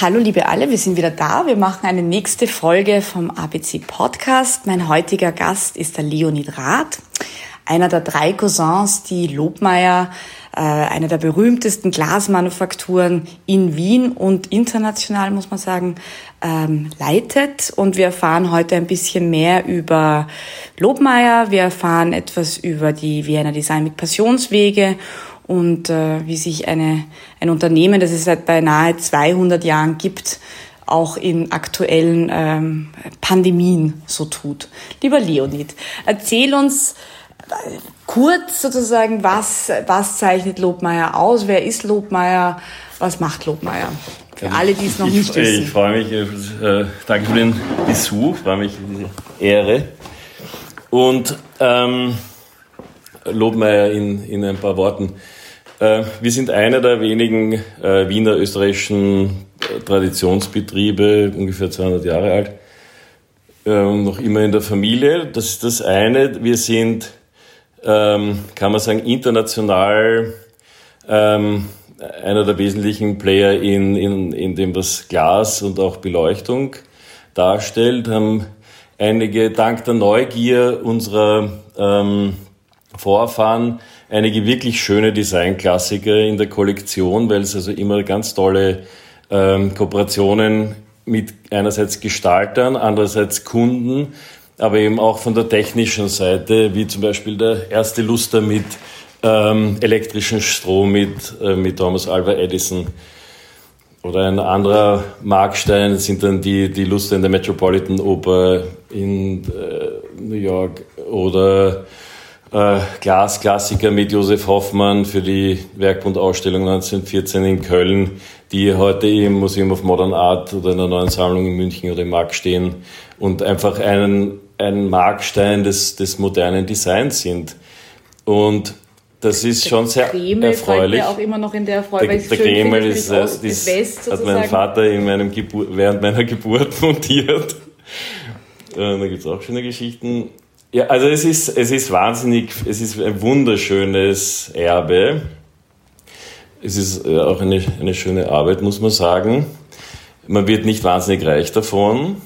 Hallo liebe alle, wir sind wieder da. Wir machen eine nächste Folge vom ABC Podcast. Mein heutiger Gast ist der Leonid Rath, einer der drei Cousins, die Lobmeier, äh, eine der berühmtesten Glasmanufakturen in Wien und international, muss man sagen, ähm, leitet. Und wir erfahren heute ein bisschen mehr über Lobmeier. Wir erfahren etwas über die Vienna Design mit Passionswege und äh, wie sich eine, ein Unternehmen, das es seit beinahe 200 Jahren gibt, auch in aktuellen ähm, Pandemien so tut. Lieber Leonid, erzähl uns äh, kurz sozusagen, was, was zeichnet Lobmeier aus? Wer ist Lobmeier? Was macht Lobmeier? Für alle, die es noch ich, nicht wissen. Ich freue mich, äh, danke für den Besuch, freue mich diese Ehre. Und ähm, Lobmeier in, in ein paar Worten. Äh, wir sind einer der wenigen äh, Wiener österreichischen äh, Traditionsbetriebe, ungefähr 200 Jahre alt, noch immer in der Familie. Das ist das eine. Wir sind, ähm, kann man sagen, international ähm, einer der wesentlichen Player in, in, in dem, was Glas und auch Beleuchtung darstellt, haben einige dank der Neugier unserer ähm, Vorfahren einige wirklich schöne Designklassiker in der Kollektion, weil es also immer ganz tolle ähm, Kooperationen mit einerseits Gestaltern, andererseits Kunden, aber eben auch von der technischen Seite, wie zum Beispiel der erste Luster mit ähm, elektrischen Strom mit, äh, mit Thomas Alva Edison. Oder ein anderer Markstein sind dann die, die Luster in der Metropolitan Oper in äh, New York oder äh, Glasklassiker mit Josef Hoffmann für die Werkbundausstellung 1914 in Köln, die heute im Museum of Modern Art oder in der neuen Sammlung in München oder im Markt stehen und einfach einen, ein Markstein des, des modernen Designs sind. Und das ist der schon sehr Kreml erfreulich. auch immer noch in der Freude, der, der Kreml ist, ist, ist, West, hat mein Vater in meinem Gebur während meiner Geburt montiert. Äh, da gibt es auch schöne Geschichten. Ja, also es ist, es ist wahnsinnig, es ist ein wunderschönes Erbe. Es ist äh, auch eine, eine schöne Arbeit, muss man sagen. Man wird nicht wahnsinnig reich davon.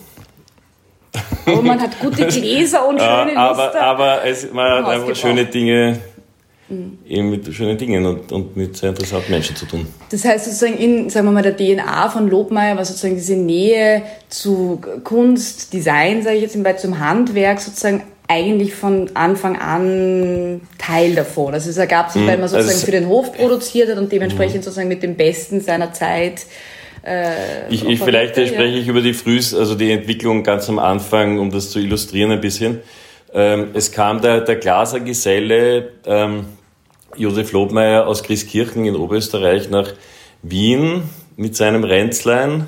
Aber man hat gute Gläser und schöne aber, Lister. Aber es, man hat einfach schöne Dinge, mhm. eben mit schönen Dingen und, und mit sehr interessanten Menschen zu tun. Das heißt sozusagen in, sagen wir mal, der DNA von Lobmeier war sozusagen diese Nähe zu Kunst, Design, sage ich jetzt mal, zum Handwerk sozusagen eigentlich von Anfang an Teil davon. Also es ergab sich, weil man sozusagen also für den Hof produziert hat und dementsprechend sozusagen mit dem Besten seiner Zeit äh, ich, ich vielleicht ja. spreche ich über die Frühs, also die Entwicklung ganz am Anfang, um das zu illustrieren ein bisschen. Ähm, es kam der, der Glasergeselle ähm, Josef Lobmeier aus Grieskirchen in Oberösterreich nach Wien mit seinem Ränzlein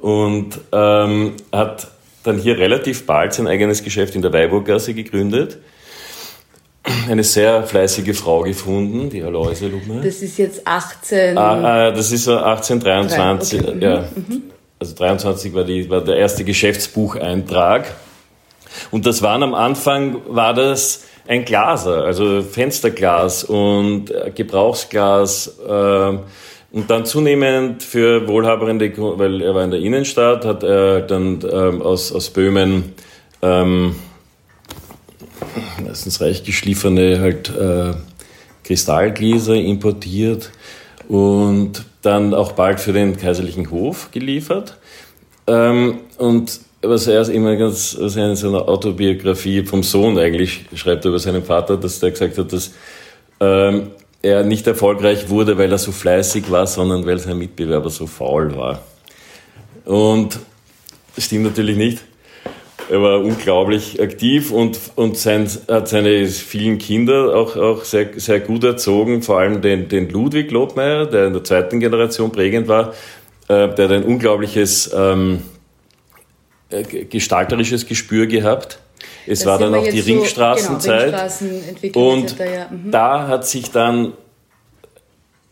und ähm, hat dann hier relativ bald sein eigenes Geschäft in der Weiburgasse gegründet. Eine sehr fleißige Frau gefunden, die Aloise Lubner. Das ist jetzt 18. Ah, ah, das ist so 1823, okay. ja. Mhm. Also 23 war, die, war der erste Geschäftsbucheintrag. Und das waren am Anfang, war das ein Glaser, also Fensterglas und Gebrauchsglas, äh, und dann zunehmend für wohlhabende, weil er war in der Innenstadt, hat er dann ähm, aus, aus Böhmen ähm, meistens reich geschliffene halt äh, Kristallgläser importiert und dann auch bald für den kaiserlichen Hof geliefert. Ähm, und was er immer ganz, was er in seiner Autobiografie vom Sohn eigentlich schreibt über seinen Vater, dass der gesagt hat, dass ähm, er nicht erfolgreich wurde, weil er so fleißig war, sondern weil sein Mitbewerber so faul war. Und das stimmt natürlich nicht. Er war unglaublich aktiv und, und sein, hat seine vielen Kinder auch, auch sehr, sehr gut erzogen, vor allem den, den Ludwig Lobmeier, der in der zweiten Generation prägend war, äh, der hat ein unglaubliches ähm, äh, gestalterisches Gespür gehabt es das war dann auch die so, Ringstraßenzeit. Genau, und ja. mhm. da hat sich dann,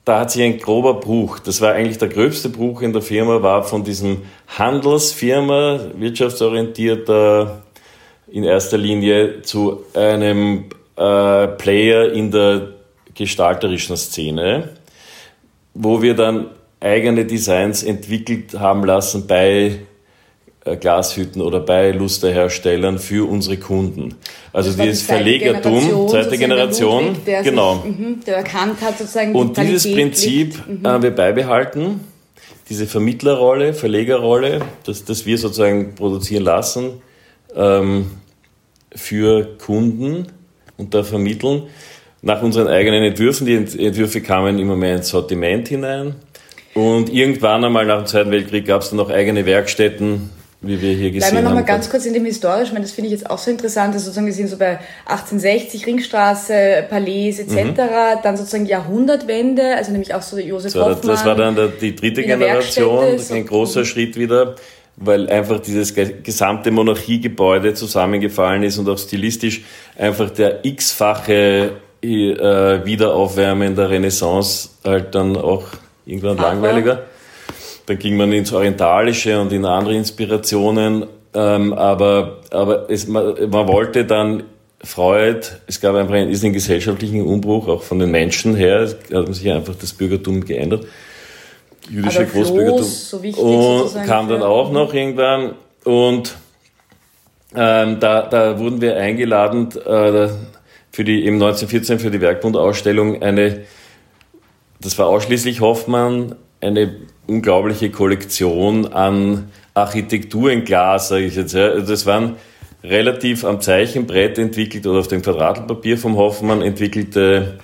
da hat sich ein grober Bruch, das war eigentlich der gröbste Bruch in der Firma, war von diesem Handelsfirma, wirtschaftsorientierter in erster Linie zu einem äh, Player in der gestalterischen Szene, wo wir dann eigene Designs entwickelt haben lassen bei Glashütten oder bei Lusterherstellern für unsere Kunden. Also dieses Verlegertum, zweite Generation, Ludwig, der genau. Sich, mh, der erkannt hat sozusagen Und die dieses Prinzip mhm. haben wir beibehalten, diese Vermittlerrolle, Verlegerrolle, dass, dass wir sozusagen produzieren lassen ähm, für Kunden und da vermitteln nach unseren eigenen Entwürfen. Die Entwürfe kamen immer mehr ins Sortiment hinein. Und irgendwann einmal nach dem Zweiten Weltkrieg gab es dann noch eigene Werkstätten, wie wir hier gesehen Bleiben wir nochmal ganz kurz in dem Historischen, weil das finde ich jetzt auch so interessant, dass sozusagen wir sind so bei 1860, Ringstraße, Palais etc., mhm. dann sozusagen Jahrhundertwende, also nämlich auch so Josef das Hoffmann. Das war dann der, die dritte Generation, ein großer. Schritt wieder, weil einfach dieses gesamte Monarchiegebäude zusammengefallen ist und auch stilistisch einfach der x-fache äh, Wiederaufwärmen der Renaissance halt dann auch irgendwann langweiliger. Dann ging man ins Orientalische und in andere Inspirationen. Ähm, aber aber es, man, man wollte dann Freud, es gab einfach einen, ist einen gesellschaftlichen Umbruch, auch von den Menschen her. Es hat sich einfach das Bürgertum geändert. Jüdische aber Großbürgertum. So wichtig, und kam dann auch noch irgendwann. Und ähm, da, da wurden wir eingeladen, äh, für die, im 1914 für die Werkbundausstellung eine, das war ausschließlich Hoffmann, eine unglaubliche Kollektion an Architektur in Glas, sage ich jetzt. Ja. Das waren relativ am Zeichenbrett entwickelt oder auf dem Quadratpapier vom Hoffmann entwickelte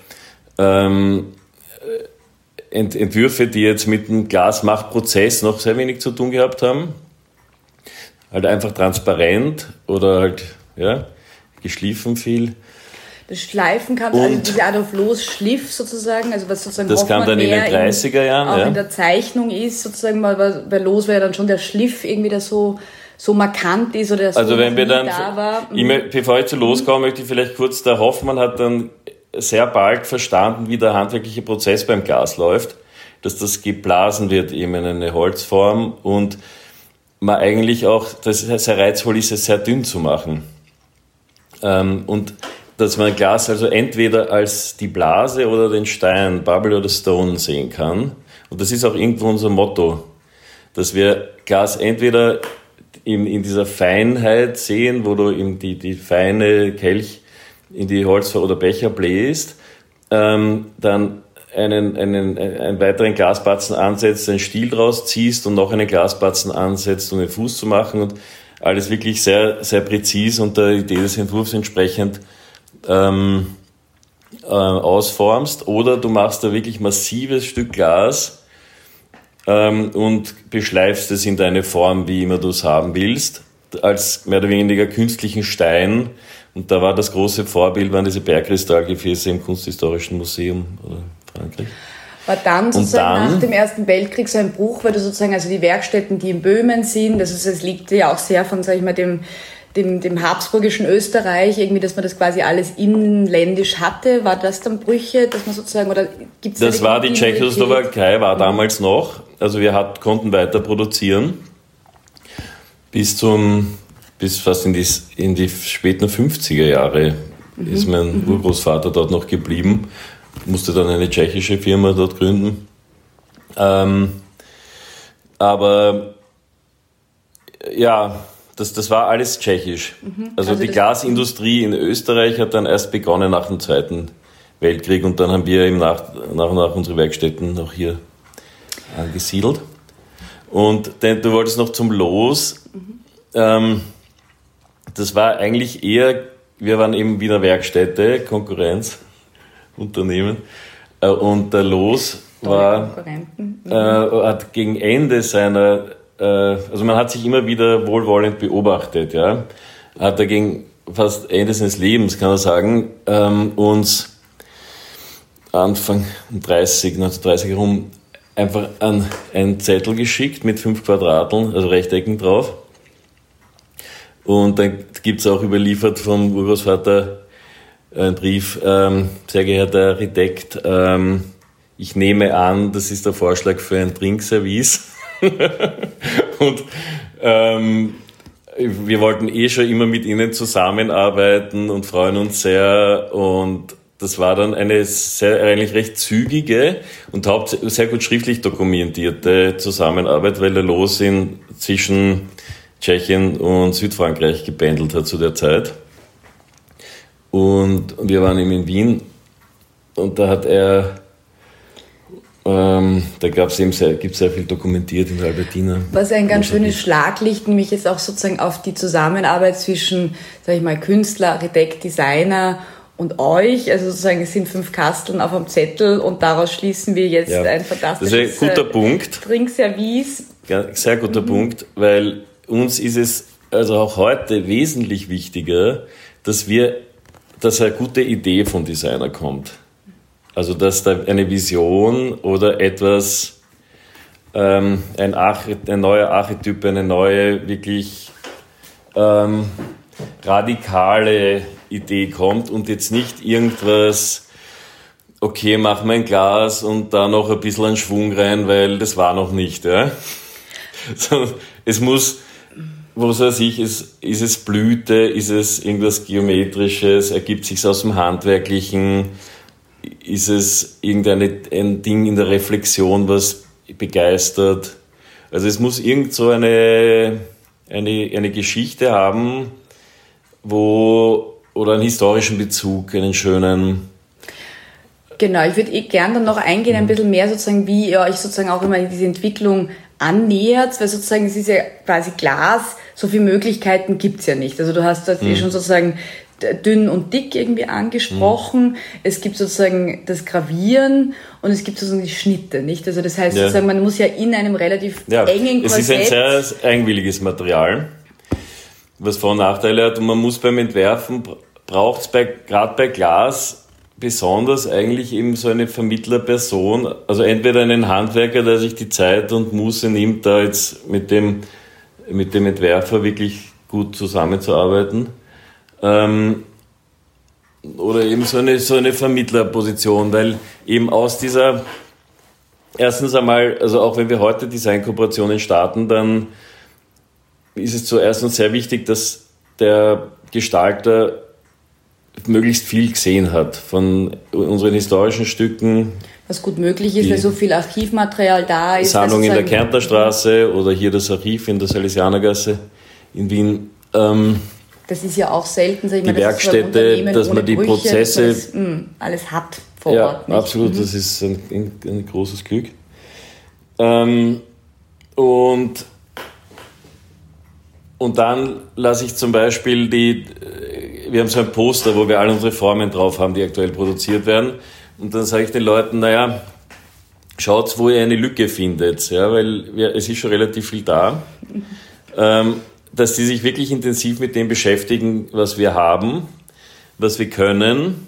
ähm, Ent Entwürfe, die jetzt mit dem Glasmachprozess noch sehr wenig zu tun gehabt haben. Halt einfach transparent oder halt ja, geschliffen viel das Schleifen kam, also diese Adolf Loos Schliff sozusagen, also was sozusagen Das kam dann in den 30er Jahren, auch ja. in der Zeichnung ist, sozusagen, weil bei Loos war ja dann schon der Schliff irgendwie, der so, so markant ist oder so Also wenn wir dann, da war. Ich, bevor ich zu loskomme, mhm. möchte ich vielleicht kurz, der Hoffmann hat dann sehr bald verstanden, wie der handwerkliche Prozess beim Glas läuft, dass das geblasen wird eben in eine Holzform und man eigentlich auch, das sehr reizvoll ist, es sehr dünn zu machen. Ähm, und dass man Glas also entweder als die Blase oder den Stein, Bubble oder Stone sehen kann. Und das ist auch irgendwo unser Motto, dass wir Glas entweder in, in dieser Feinheit sehen, wo du in die, die feine Kelch in die Holz- oder Becher bläst, ähm, dann einen, einen, einen weiteren Glasbatzen ansetzt, einen Stiel draus ziehst und noch einen Glasbatzen ansetzt, um den Fuß zu machen und alles wirklich sehr, sehr präzise und der Idee des Entwurfs entsprechend ähm, äh, ausformst oder du machst da wirklich massives Stück Glas ähm, und beschleifst es in deine Form, wie immer du es haben willst, als mehr oder weniger künstlichen Stein. Und da war das große Vorbild, waren diese Bergkristallgefäße im Kunsthistorischen Museum oder Frankreich. War dann sozusagen dann, nach dem Ersten Weltkrieg so ein Bruch, weil du sozusagen, also die Werkstätten, die in Böhmen sind, also es liegt ja auch sehr von, sag ich mal, dem dem, dem habsburgischen Österreich, irgendwie, dass man das quasi alles inländisch hatte, war das dann Brüche, dass man sozusagen, oder gibt es Das da war die Tschechoslowakei, war damals noch, also wir hat, konnten weiter produzieren, bis zum, bis fast in die, in die späten 50er Jahre mhm. ist mein mhm. Urgroßvater dort noch geblieben, musste dann eine tschechische Firma dort gründen. Ähm, aber ja, das, das war alles tschechisch. Mhm. Also, also, die Glasindustrie in Österreich hat dann erst begonnen nach dem Zweiten Weltkrieg und dann haben wir eben nach, nach und nach unsere Werkstätten noch hier angesiedelt. Und denn, du wolltest noch zum Los. Mhm. Ähm, das war eigentlich eher, wir waren eben Wiener Werkstätte, Konkurrenzunternehmen. Äh, und der Los war, mhm. äh, hat gegen Ende seiner äh, also man hat sich immer wieder wohlwollend beobachtet, ja. Hat dagegen fast Ende seines Lebens, kann man sagen, ähm, uns Anfang 30, 1930 herum einfach an einen Zettel geschickt mit fünf Quadrateln, also Rechtecken drauf. Und dann gibt es auch überliefert vom Urgroßvater einen Brief, ähm, sehr geehrter Architekt, ähm, ich nehme an, das ist der Vorschlag für ein Trinkservice. und ähm, wir wollten eh schon immer mit ihnen zusammenarbeiten und freuen uns sehr. Und das war dann eine sehr, eigentlich recht zügige und sehr gut schriftlich dokumentierte Zusammenarbeit, weil der Los in, zwischen Tschechien und Südfrankreich gebändelt hat zu der Zeit. Und wir waren eben in Wien und da hat er ähm, da gab's eben sehr, gibt sehr viel dokumentiert in der Albertina. Was ein ganz schönes Schlaglicht, nämlich jetzt auch sozusagen auf die Zusammenarbeit zwischen, sag ich mal, Künstler, Architekt, Designer und euch. Also sozusagen, es sind fünf Kasteln auf einem Zettel und daraus schließen wir jetzt ja, ein fantastisches das ist ein guter äh, Punkt. Trinkservice. Ja, sehr guter mhm. Punkt, weil uns ist es also auch heute wesentlich wichtiger, dass wir, dass eine gute Idee vom Designer kommt. Also dass da eine Vision oder etwas, ähm, ein, ein neuer Archetyp, eine neue, wirklich ähm, radikale Idee kommt und jetzt nicht irgendwas, okay, mach mal ein Glas und da noch ein bisschen einen Schwung rein, weil das war noch nicht. Ja? es muss, was weiß ich, ist, ist es Blüte, ist es irgendwas Geometrisches, ergibt sich aus dem Handwerklichen, ist es irgendein Ding in der Reflexion, was begeistert? Also es muss irgend so eine, eine, eine Geschichte haben, wo, oder einen historischen Bezug, einen schönen. Genau, ich würde eh gern dann noch eingehen, ein bisschen mehr sozusagen, wie ihr euch sozusagen auch immer diese Entwicklung annähert, weil sozusagen es ist ja quasi Glas, so viele Möglichkeiten gibt's ja nicht. Also du hast da mhm. schon sozusagen dünn und dick irgendwie angesprochen. Mhm. Es gibt sozusagen das Gravieren und es gibt sozusagen die Schnitte, nicht? Also das heißt ja. sozusagen, man muss ja in einem relativ ja, engen Korsett... Es ist ein sehr eigenwilliges Material, was Vor- und Nachteile hat und man muss beim Entwerfen, braucht es bei, gerade bei Glas besonders eigentlich eben so eine Vermittlerperson, also entweder einen Handwerker, der sich die Zeit und Muße nimmt, da jetzt mit dem, mit dem Entwerfer wirklich gut zusammenzuarbeiten ähm, oder eben so eine, so eine Vermittlerposition, weil eben aus dieser, erstens einmal, also auch wenn wir heute Designkooperationen starten, dann ist es zuerst uns sehr wichtig, dass der Gestalter möglichst viel gesehen hat von unseren historischen Stücken. Was gut möglich ist, weil so viel Archivmaterial da ist. Sammlung in der Kärntnerstraße oder hier das Archiv in der Salesianergasse in Wien. Ähm, das ist ja auch selten, sag ich die mal, Werkstätte, dass man die Brüche, Prozesse das, mh, hm, alles hat vor ja, Ort. Ja, absolut, mhm. das ist ein, ein, ein großes Glück. Ähm, und, und dann lasse ich zum Beispiel die, wir haben so ein Poster, wo wir alle unsere Formen drauf haben, die aktuell produziert werden. Und dann sage ich den Leuten, naja, schaut, wo ihr eine Lücke findet, ja, weil wir, es ist schon relativ viel da. Ähm, dass die sich wirklich intensiv mit dem beschäftigen, was wir haben, was wir können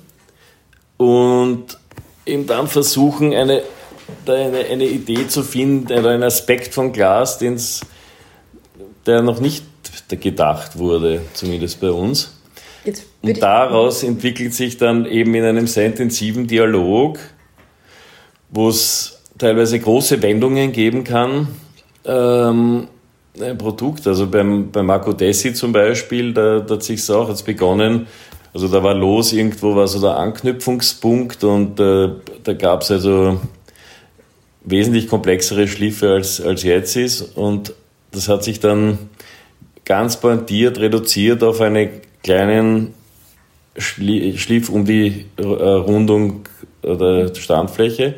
und eben dann versuchen, eine, eine, eine Idee zu finden oder einen Aspekt von Glas, den's, der noch nicht gedacht wurde, zumindest bei uns. Und daraus entwickelt sich dann eben in einem sehr intensiven Dialog, wo es teilweise große Wendungen geben kann, ähm, Produkt. Also beim, beim Marco Dessi zum Beispiel, da, da hat sich auch jetzt begonnen, also da war los, irgendwo war so der Anknüpfungspunkt und äh, da gab es also wesentlich komplexere Schliffe als, als jetzt ist. Und das hat sich dann ganz pointiert reduziert auf einen kleinen Schliff um die äh, Rundung der Standfläche,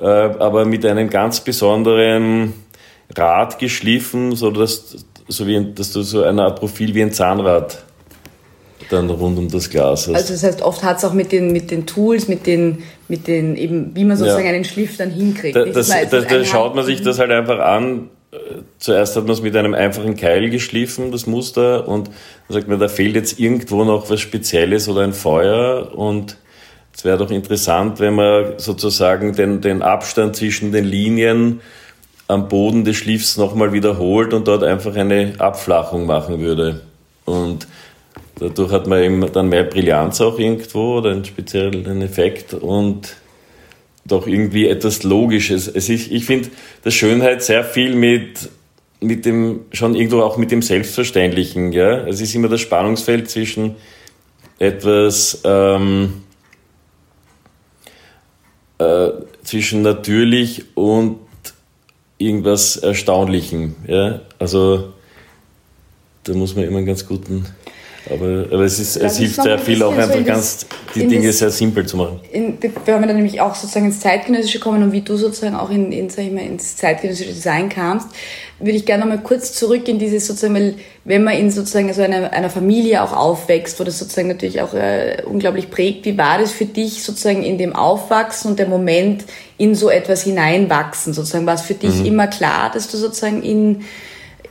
äh, aber mit einem ganz besonderen Rad geschliffen, so dass, so wie, dass du so eine Art Profil wie ein Zahnrad dann rund um das Glas hast. Also das heißt, oft hat es auch mit den, mit den Tools, mit den, mit den eben, wie man sozusagen ja. einen Schliff dann hinkriegt. Da, das, da, da schaut man sich das halt einfach an. Zuerst hat man es mit einem einfachen Keil geschliffen, das Muster, und dann sagt man, da fehlt jetzt irgendwo noch was Spezielles oder ein Feuer und es wäre doch interessant, wenn man sozusagen den, den Abstand zwischen den Linien am Boden des Schliffs nochmal wiederholt und dort einfach eine Abflachung machen würde. Und dadurch hat man eben dann mehr Brillanz auch irgendwo oder einen speziellen Effekt und doch irgendwie etwas Logisches. Es ist, ich finde, dass Schönheit sehr viel mit, mit dem, schon irgendwo auch mit dem Selbstverständlichen, ja. Es ist immer das Spannungsfeld zwischen etwas, ähm, äh, zwischen natürlich und irgendwas Erstaunlichem. Ja? Also da muss man immer einen ganz guten aber, aber es, ist, es hilft sehr viel, auch einfach so ganz die Dinge das, sehr simpel zu machen. In, wenn wir dann nämlich auch sozusagen ins Zeitgenössische kommen und wie du sozusagen auch in, in, sag ich mal, ins zeitgenössische Design kamst, würde ich gerne noch mal kurz zurück in dieses sozusagen, weil wenn man in sozusagen so einer, einer Familie auch aufwächst, wo das sozusagen natürlich auch äh, unglaublich prägt, wie war das für dich sozusagen in dem Aufwachsen und der Moment in so etwas hineinwachsen sozusagen? War es für dich mhm. immer klar, dass du sozusagen in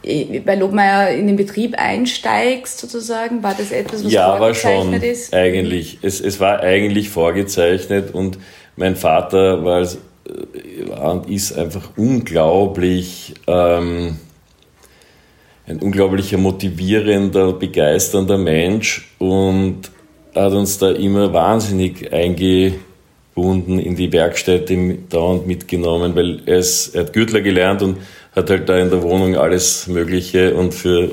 bei Lobmeier in den Betrieb einsteigst, sozusagen? War das etwas, was ja, vorgezeichnet war schon, ist? Eigentlich. Es, es war eigentlich vorgezeichnet und mein Vater war, war und ist einfach unglaublich, ähm, ein unglaublicher motivierender, begeisternder Mensch und hat uns da immer wahnsinnig eingebunden in die Werkstätte dauernd mitgenommen, weil er, ist, er hat Gürtler gelernt und hat halt da in der Wohnung alles Mögliche und für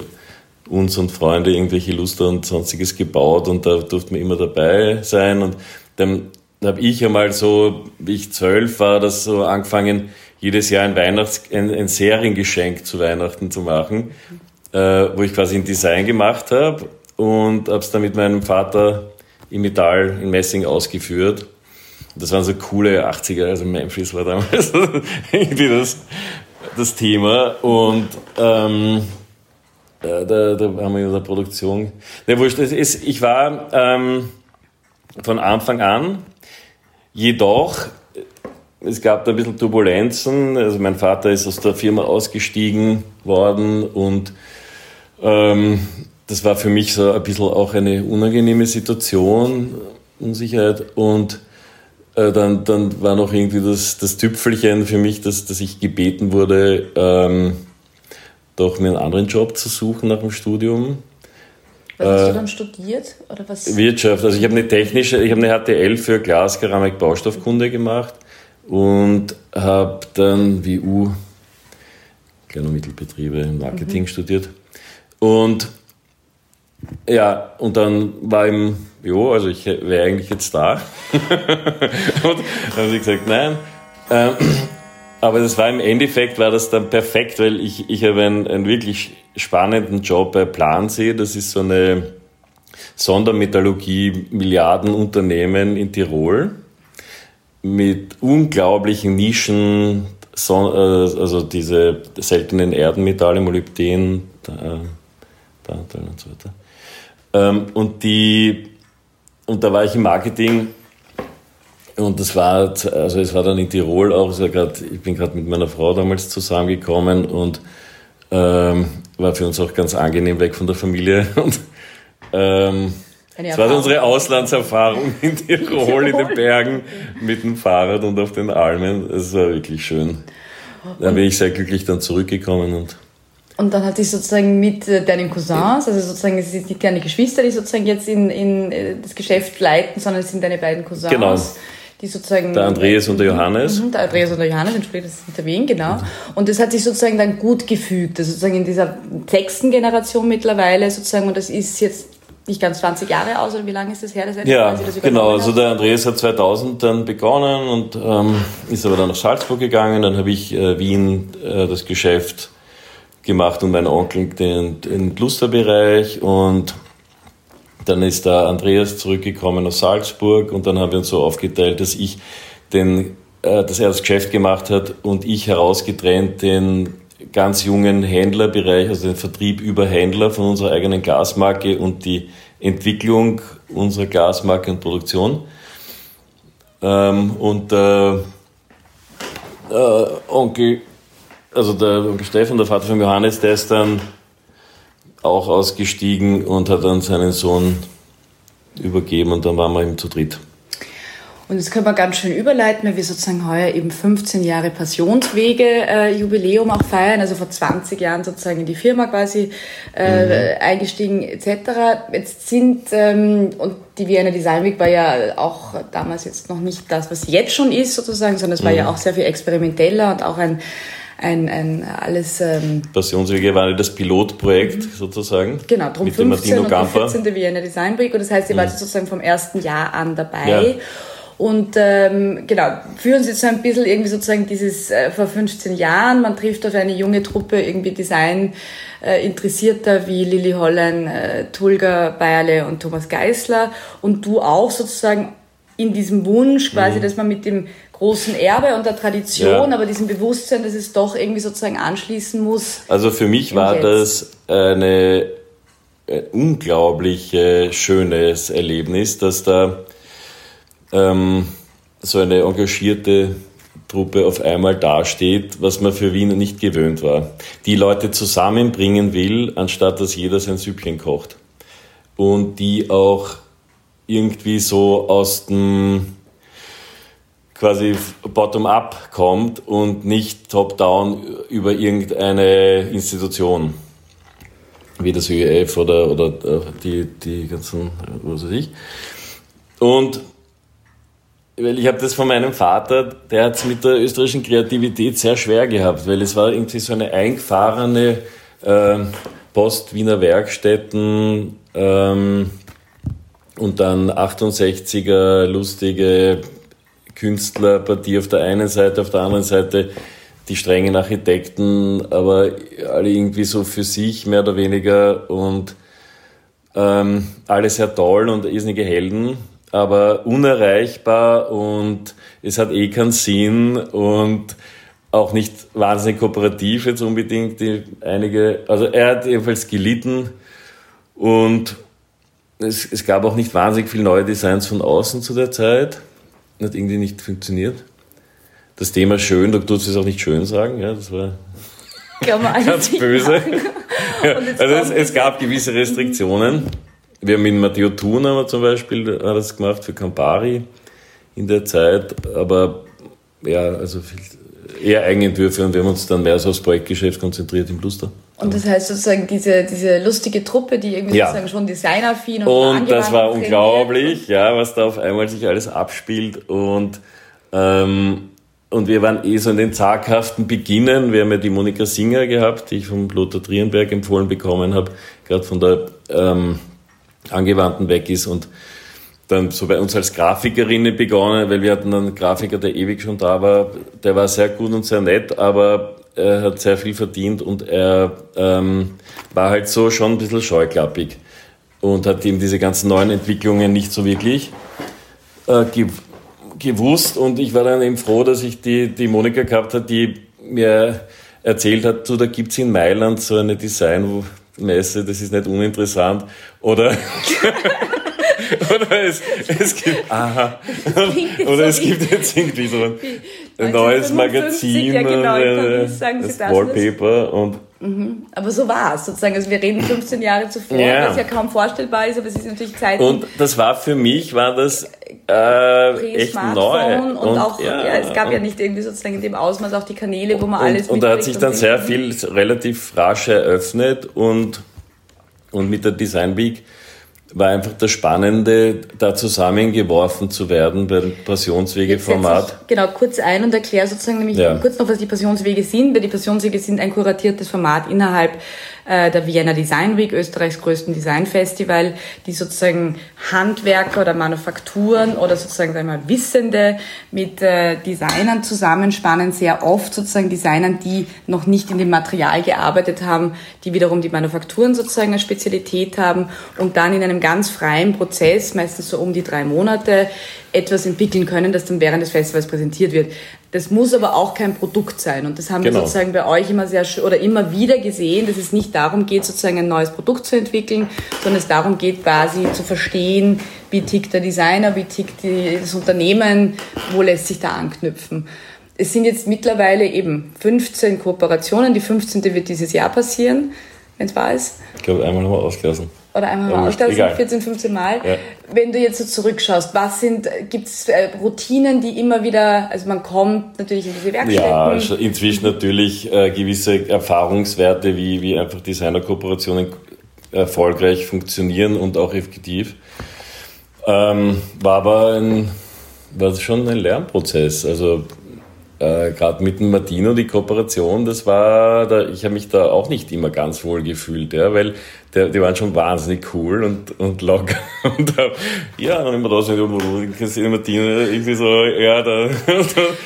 uns und Freunde irgendwelche Luster und sonstiges gebaut und da durfte man immer dabei sein und dann habe ich einmal so, wie ich zwölf war, das so angefangen, jedes Jahr ein Weihnachts-, ein, ein Seriengeschenk zu Weihnachten zu machen, äh, wo ich quasi ein Design gemacht habe und habe es dann mit meinem Vater in Metall, in Messing ausgeführt. Das waren so coole 80er, also Memphis war damals irgendwie das das Thema und ähm, da, da, da haben wir in der Produktion. Ne, wurscht, es ist, ich war ähm, von Anfang an, jedoch es gab da ein bisschen Turbulenzen. Also mein Vater ist aus der Firma ausgestiegen worden und ähm, das war für mich so ein bisschen auch eine unangenehme Situation, Unsicherheit und äh, dann, dann war noch irgendwie das, das Tüpfelchen für mich, dass, dass ich gebeten wurde, ähm, doch mir einen anderen Job zu suchen nach dem Studium. Was hast du äh, dann studiert? Oder was? Wirtschaft. Also ich habe eine technische, ich habe eine HTL für Glas, Keramik, Baustoffkunde gemacht und habe dann WU, Klein- und Mittelbetriebe Marketing mhm. studiert. Und ja, und dann war im, jo, also ich wäre eigentlich jetzt da. und dann haben sie gesagt, nein. Ähm, aber das war im Endeffekt, war das dann perfekt, weil ich, ich habe einen, einen wirklich spannenden Job bei Plansee. Das ist so eine Sondermetallurgie Milliardenunternehmen in Tirol mit unglaublichen Nischen, äh, also diese seltenen Erdenmetalle, Molybden, da, da und so weiter. Ähm, und, die, und da war ich im Marketing und das war, also es war dann in Tirol auch, also grad, ich bin gerade mit meiner Frau damals zusammengekommen und ähm, war für uns auch ganz angenehm weg von der Familie. Und, ähm, das war unsere Auslandserfahrung in Tirol, in den Bergen, mit dem Fahrrad und auf den Almen. Es war wirklich schön. Da bin ich sehr glücklich dann zurückgekommen und und dann hatte ich sozusagen mit äh, deinen Cousins, also sozusagen es sind nicht deine Geschwister, die sozusagen jetzt in, in äh, das Geschäft leiten, sondern es sind deine beiden Cousins. Genau. Die sozusagen, der Andreas und der Johannes. Mhm, der Andreas und der Johannes, das ist nicht erwähnt, genau. Und das hat sich sozusagen dann gut gefügt, also sozusagen in dieser sechsten Generation mittlerweile sozusagen, und das ist jetzt nicht ganz 20 Jahre aus, oder wie lange ist das her? Das ja, genau. Also der Andreas hat 2000 dann begonnen und ähm, ist aber dann nach Salzburg gegangen. Dann habe ich äh, Wien äh, das Geschäft gemacht und mein Onkel den, den Lusterbereich und dann ist der Andreas zurückgekommen aus Salzburg und dann haben wir uns so aufgeteilt, dass ich den, äh, dass er das Geschäft gemacht hat und ich herausgetrennt den ganz jungen Händlerbereich, also den Vertrieb über Händler von unserer eigenen Glasmarke und die Entwicklung unserer Glasmarke und Produktion. Ähm, und äh, äh, Onkel also der Onkel Stefan, der Vater von Johannes, der ist dann auch ausgestiegen und hat dann seinen Sohn übergeben und dann waren wir eben zu dritt. Und jetzt können wir ganz schön überleiten, weil wir sozusagen heuer eben 15 Jahre Passionswege äh, Jubiläum auch feiern, also vor 20 Jahren sozusagen in die Firma quasi äh, mhm. eingestiegen etc. Jetzt sind, ähm, und die Vienna Design Week war ja auch damals jetzt noch nicht das, was jetzt schon ist sozusagen, sondern es war mhm. ja auch sehr viel experimenteller und auch ein, ein, ein alles. Ähm Passionswege war das Pilotprojekt mhm. sozusagen. Genau, drum mit 15 dem und 14. Vienna Design Week und das heißt, ihr mhm. wart sozusagen vom ersten Jahr an dabei. Ja. Und ähm, genau, führen Sie jetzt so ein bisschen irgendwie sozusagen dieses äh, vor 15 Jahren, man trifft auf eine junge Truppe irgendwie Design äh, Interessierter wie Lilly Hollen, äh, Tulga Bayerle und Thomas Geisler und du auch sozusagen in diesem Wunsch quasi, mhm. dass man mit dem großen Erbe und der Tradition, ja. aber diesem Bewusstsein, dass es doch irgendwie sozusagen anschließen muss. Also für mich war Jetzt. das eine, ein unglaublich schönes Erlebnis, dass da ähm, so eine engagierte Truppe auf einmal dasteht, was man für Wien nicht gewöhnt war. Die Leute zusammenbringen will, anstatt dass jeder sein Süppchen kocht. Und die auch irgendwie so aus dem quasi bottom-up kommt und nicht top-down über irgendeine Institution, wie das ÖEF oder, oder äh, die, die ganzen, was weiß ich. Und weil ich habe das von meinem Vater, der hat es mit der österreichischen Kreativität sehr schwer gehabt, weil es war irgendwie so eine eingefahrene äh, Post-Wiener Werkstätten ähm, und dann 68er lustige Künstlerpartie auf der einen Seite, auf der anderen Seite die strengen Architekten, aber alle irgendwie so für sich mehr oder weniger und ähm, alle sehr toll und irrsinnige Helden aber unerreichbar und es hat eh keinen Sinn und auch nicht wahnsinnig kooperativ jetzt unbedingt. Die einige, also er hat jedenfalls gelitten und es, es gab auch nicht wahnsinnig viele neue Designs von außen zu der Zeit. Hat irgendwie nicht funktioniert. Das Thema schön, da tut es auch nicht schön sagen, ja, das war ganz böse. Ja, also es, es gab gewisse Restriktionen. Wir haben in Matteo Thun zum Beispiel das gemacht für Campari in der Zeit, aber ja, also viel, eher Eigenentwürfe und wir haben uns dann mehr so aufs Projektgeschäft konzentriert im Bluster. Und das heißt sozusagen diese, diese lustige Truppe, die irgendwie ja. sozusagen schon designaffin und Und das war unglaublich, ja, was da auf einmal sich alles abspielt und ähm, und wir waren eh so in den zaghaften Beginnen. Wir haben ja die Monika Singer gehabt, die ich vom Lothar Trienberg empfohlen bekommen habe, gerade von der ähm, Angewandten weg ist und dann so bei uns als Grafikerin begonnen, weil wir hatten einen Grafiker, der ewig schon da war, der war sehr gut und sehr nett, aber er hat sehr viel verdient und er ähm, war halt so schon ein bisschen scheuklappig und hat ihm diese ganzen neuen Entwicklungen nicht so wirklich äh, gewusst und ich war dann eben froh, dass ich die, die Monika gehabt habe, die mir erzählt hat, so, da gibt's in Mailand so eine Design, Messe, das ist nicht uninteressant. Oder, oder es, es gibt, aha, oder es gibt jetzt irgendwie so ein, ein neues Magazin, ja, genau, sagen das, das Wallpaper und Mhm. Aber so war es sozusagen. Also wir reden 15 Jahre zuvor, ja. was ja kaum vorstellbar ist, aber es ist natürlich Zeit. Und das war für mich, war das äh, echt neu. Und, und auch, ja, ja, es gab ja nicht irgendwie sozusagen in dem Ausmaß auch die Kanäle, wo man und, alles Und da hat sich dann sehr viel relativ rasch eröffnet und, und mit der Design Week war einfach das Spannende, da zusammengeworfen zu werden beim Passionswege-Format. Genau, kurz ein und erkläre sozusagen nämlich ja. kurz noch, was die Passionswege sind, weil die Passionswege sind ein kuratiertes Format innerhalb äh, der Vienna Design Week, Österreichs größten Designfestival, die sozusagen Handwerker oder Manufakturen oder sozusagen sagen wir Wissende mit äh, Designern zusammenspannen, sehr oft sozusagen Designern, die noch nicht in dem Material gearbeitet haben, die wiederum die Manufakturen sozusagen eine Spezialität haben und dann in einem ganz freien Prozess, meistens so um die drei Monate, etwas entwickeln können, das dann während des Festivals präsentiert wird. Das muss aber auch kein Produkt sein. Und das haben genau. wir sozusagen bei euch immer sehr oder immer wieder gesehen, dass es nicht darum geht, sozusagen ein neues Produkt zu entwickeln, sondern es darum geht, quasi zu verstehen, wie tickt der Designer, wie tickt die, das Unternehmen, wo lässt sich da anknüpfen. Es sind jetzt mittlerweile eben 15 Kooperationen. Die 15. wird dieses Jahr passieren, wenn es wahr ist. Ich glaube, einmal haben wir ausgelassen oder einmal mal ausgelassen, 14, 15 Mal. Ja. Wenn du jetzt so zurückschaust, was sind, gibt es äh, Routinen, die immer wieder, also man kommt natürlich in diese Werkstätten. Ja, also inzwischen natürlich äh, gewisse Erfahrungswerte, wie, wie einfach Designerkooperationen erfolgreich funktionieren und auch effektiv. Ähm, war aber ein, war schon ein Lernprozess. Also äh, gerade mit dem Martino die Kooperation, das war, da, ich habe mich da auch nicht immer ganz wohl gefühlt, ja, weil der, die waren schon wahnsinnig cool und, und locker. Und äh, ja, dann immer da so, Martino, irgendwie so, ja, da,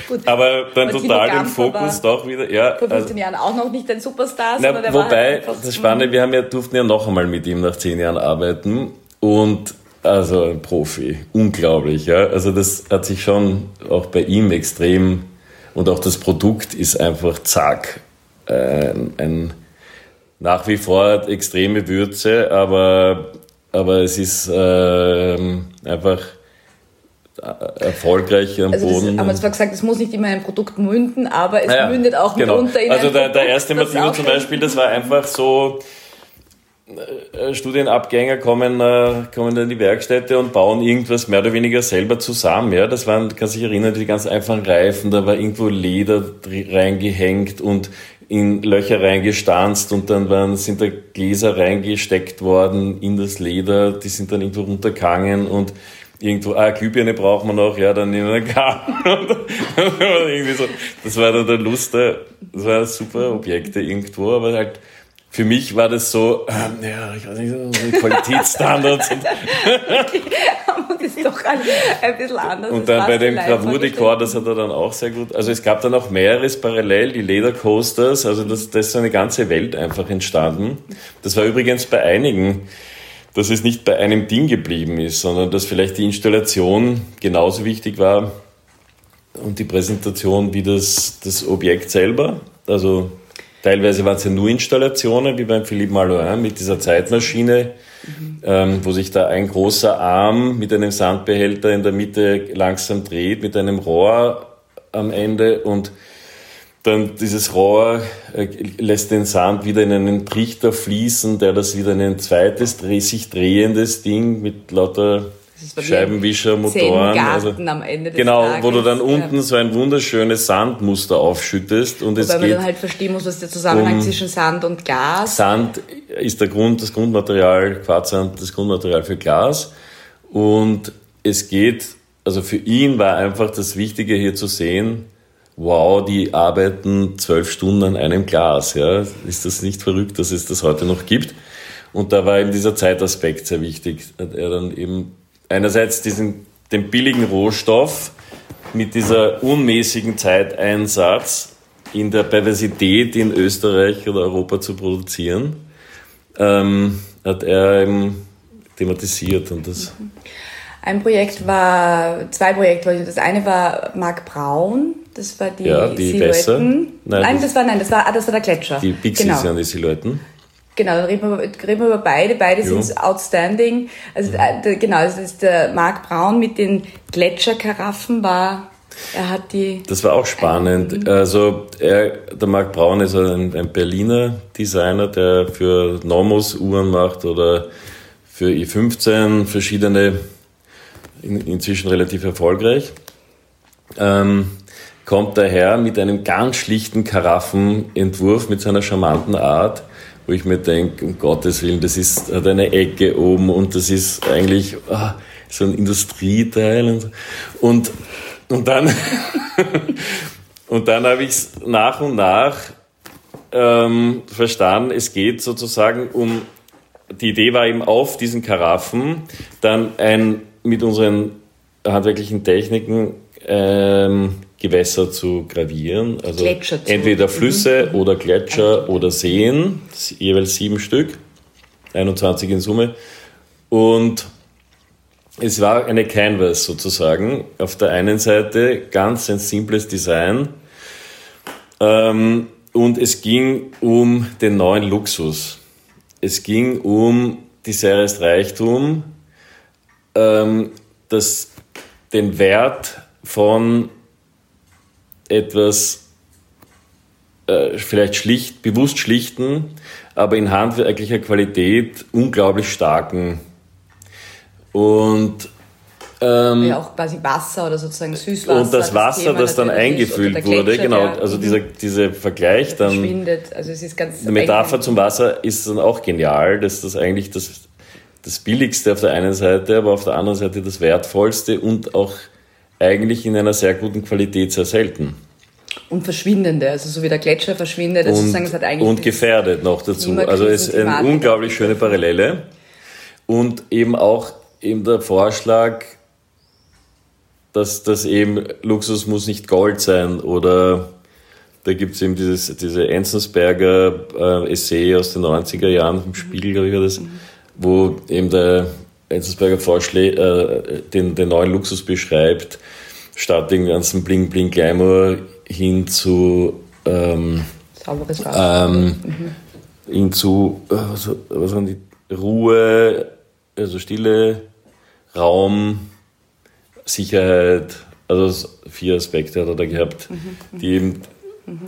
Gut, aber dann Martino total den Fokus doch wieder. Ja, vor 15 also, Jahren auch noch nicht ein Superstar, na, sondern der Wobei, war halt das Spannende, wir haben ja, durften ja noch einmal mit ihm nach 10 Jahren arbeiten und also ein Profi, unglaublich. Ja? Also das hat sich schon auch bei ihm extrem und auch das Produkt ist einfach zack. Ein, ein nach wie vor extreme Würze, aber, aber es ist äh, einfach erfolgreich am also Boden. Das, aber es war gesagt, es muss nicht immer ein Produkt münden, aber es ja, mündet auch genau. mitunter in Also der, der erste Martino zum Beispiel, das war einfach so, äh, Studienabgänger kommen, äh, kommen in die Werkstätte und bauen irgendwas mehr oder weniger selber zusammen. Ja, das waren, kann sich erinnern, die ganz einfachen Reifen, da war irgendwo Leder reingehängt und in Löcher reingestanzt und dann waren, sind da Gläser reingesteckt worden in das Leder, die sind dann irgendwo runtergegangen und irgendwo, ah, Glühbirne braucht man noch, ja, dann wir einen Kabel. Das war dann der Lust, das waren super Objekte irgendwo, aber halt für mich war das so, ähm, ja, ich weiß nicht, so Qualitätsstandards. und okay, aber das ist doch ein, ein bisschen anders. Und dann bei dem Gravurdekor, das hat er dann auch sehr gut. Also es gab dann auch mehreres parallel, die Ledercoasters, also das, das ist so eine ganze Welt einfach entstanden. Das war übrigens bei einigen, dass es nicht bei einem Ding geblieben ist, sondern dass vielleicht die Installation genauso wichtig war und die Präsentation wie das, das Objekt selber. Also Teilweise waren es ja nur Installationen, wie beim Philippe Malouin mit dieser Zeitmaschine, mhm. ähm, wo sich da ein großer Arm mit einem Sandbehälter in der Mitte langsam dreht, mit einem Rohr am Ende und dann dieses Rohr äh, lässt den Sand wieder in einen Trichter fließen, der das wieder in ein zweites sich drehendes Ding mit lauter Scheibenwischer, Motoren. Also, am Ende des genau, Tages. wo du dann unten ja. so ein wunderschönes Sandmuster aufschüttest. Und Wobei es man geht dann halt verstehen muss, was der Zusammenhang um zwischen Sand und Glas. Sand ist der Grund, das Grundmaterial, Quarzsand, das Grundmaterial für Glas. Und es geht, also für ihn war einfach das Wichtige hier zu sehen, wow, die arbeiten zwölf Stunden an einem Glas. Ja, ist das nicht verrückt, dass es das heute noch gibt? Und da war eben dieser Zeitaspekt sehr wichtig. Hat er dann eben einerseits diesen, den billigen Rohstoff mit dieser unmäßigen Zeiteinsatz in der Perversität in Österreich oder Europa zu produzieren, ähm, hat er eben thematisiert und das. Ein Projekt war, zwei Projekte. Das eine war Mark Braun, das war die, ja, die Silhouetten. Nein, nein das, das, war nein, das war, ah, das war der Gletscher. Die Pixies genau. sind die Silhouetten. Genau, dann reden wir, reden wir über beide. Beide jo. sind outstanding. Also äh, genau, das ist der Marc Braun mit den Gletscherkaraffen war. Er hat die. Das war auch spannend. Also er, der Marc Braun ist ein, ein Berliner Designer, der für Nomos Uhren macht oder für i15 verschiedene, in, inzwischen relativ erfolgreich. Ähm, kommt daher mit einem ganz schlichten Karaffenentwurf mit seiner charmanten Art wo ich mir denke, um Gottes Willen, das ist, hat eine Ecke oben und das ist eigentlich ah, so ein Industrieteil und, und, und dann, und dann habe ich es nach und nach ähm, verstanden, es geht sozusagen um, die Idee war eben auf diesen Karaffen dann ein, mit unseren handwerklichen Techniken ähm, Gewässer zu gravieren. Also entweder Flüsse mhm. oder Gletscher oder Seen, jeweils sieben Stück, 21 in Summe. Und es war eine Canvas sozusagen. Auf der einen Seite ganz ein simples Design. Ähm, und es ging um den neuen Luxus. Es ging um die Serie Reichtum, ähm, das, den Wert von etwas äh, vielleicht schlicht, bewusst schlichten, aber in handwerklicher Qualität unglaublich starken. Und ähm, ja, auch quasi Wasser oder sozusagen Süßwasser. Und das Wasser, das, das dann eingefüllt wurde, genau, also dieser, dieser Vergleich dann. Verschwindet, also es ist ganz. Die Metapher zum Wasser ist dann auch genial, dass das eigentlich das, das Billigste auf der einen Seite, aber auf der anderen Seite das Wertvollste und auch eigentlich in einer sehr guten Qualität sehr selten. und verschwindende, also so wie der Gletscher verschwindet. Also und, es hat eigentlich und gefährdet noch dazu. Also es ist eine unglaublich schöne Parallele. Und eben auch eben der Vorschlag, dass das eben Luxus muss nicht Gold sein oder da gibt es eben dieses, diese Enzensberger äh, Essay aus den 90er Jahren vom Spiegel, glaube ich, das, mhm. wo eben der Enzensberger Vorschlä äh, den, den neuen Luxus beschreibt, statt den ganzen Bling Bling Glamour hin zu ähm, sauberes. Ähm, mhm. hin zu äh, was, was waren die Ruhe, also Stille, Raum, Sicherheit, also vier Aspekte hat er da gehabt, mhm, mhm. die eben,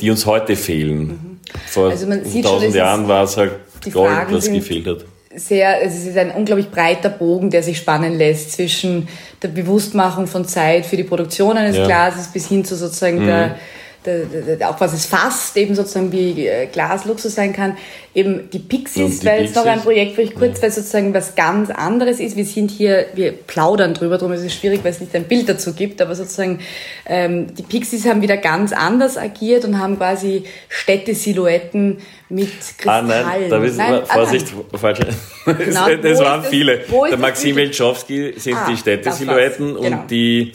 die uns heute fehlen. Mhm. Vor also tausend Jahren war es halt Gold, was gefehlt hat. Sehr, es ist ein unglaublich breiter Bogen, der sich spannen lässt zwischen der Bewusstmachung von Zeit für die Produktion eines ja. Glases bis hin zu sozusagen mhm. der auch was es fast eben sozusagen wie äh, Glasluxus sein kann. Eben die Pixies wäre jetzt noch ein Projekt, wo ich kurz, ja. weil sozusagen was ganz anderes ist. Wir sind hier, wir plaudern drüber, darum ist es schwierig, weil es nicht ein Bild dazu gibt, aber sozusagen ähm, die Pixies haben wieder ganz anders agiert und haben quasi Städte-Silhouetten mit Kristallen. Ah nein, da ist nein, Vorsicht, ah, falsch. Genau, das waren das, viele. Der Maxim Welchowski sind ah, die Städte-Silhouetten genau. und die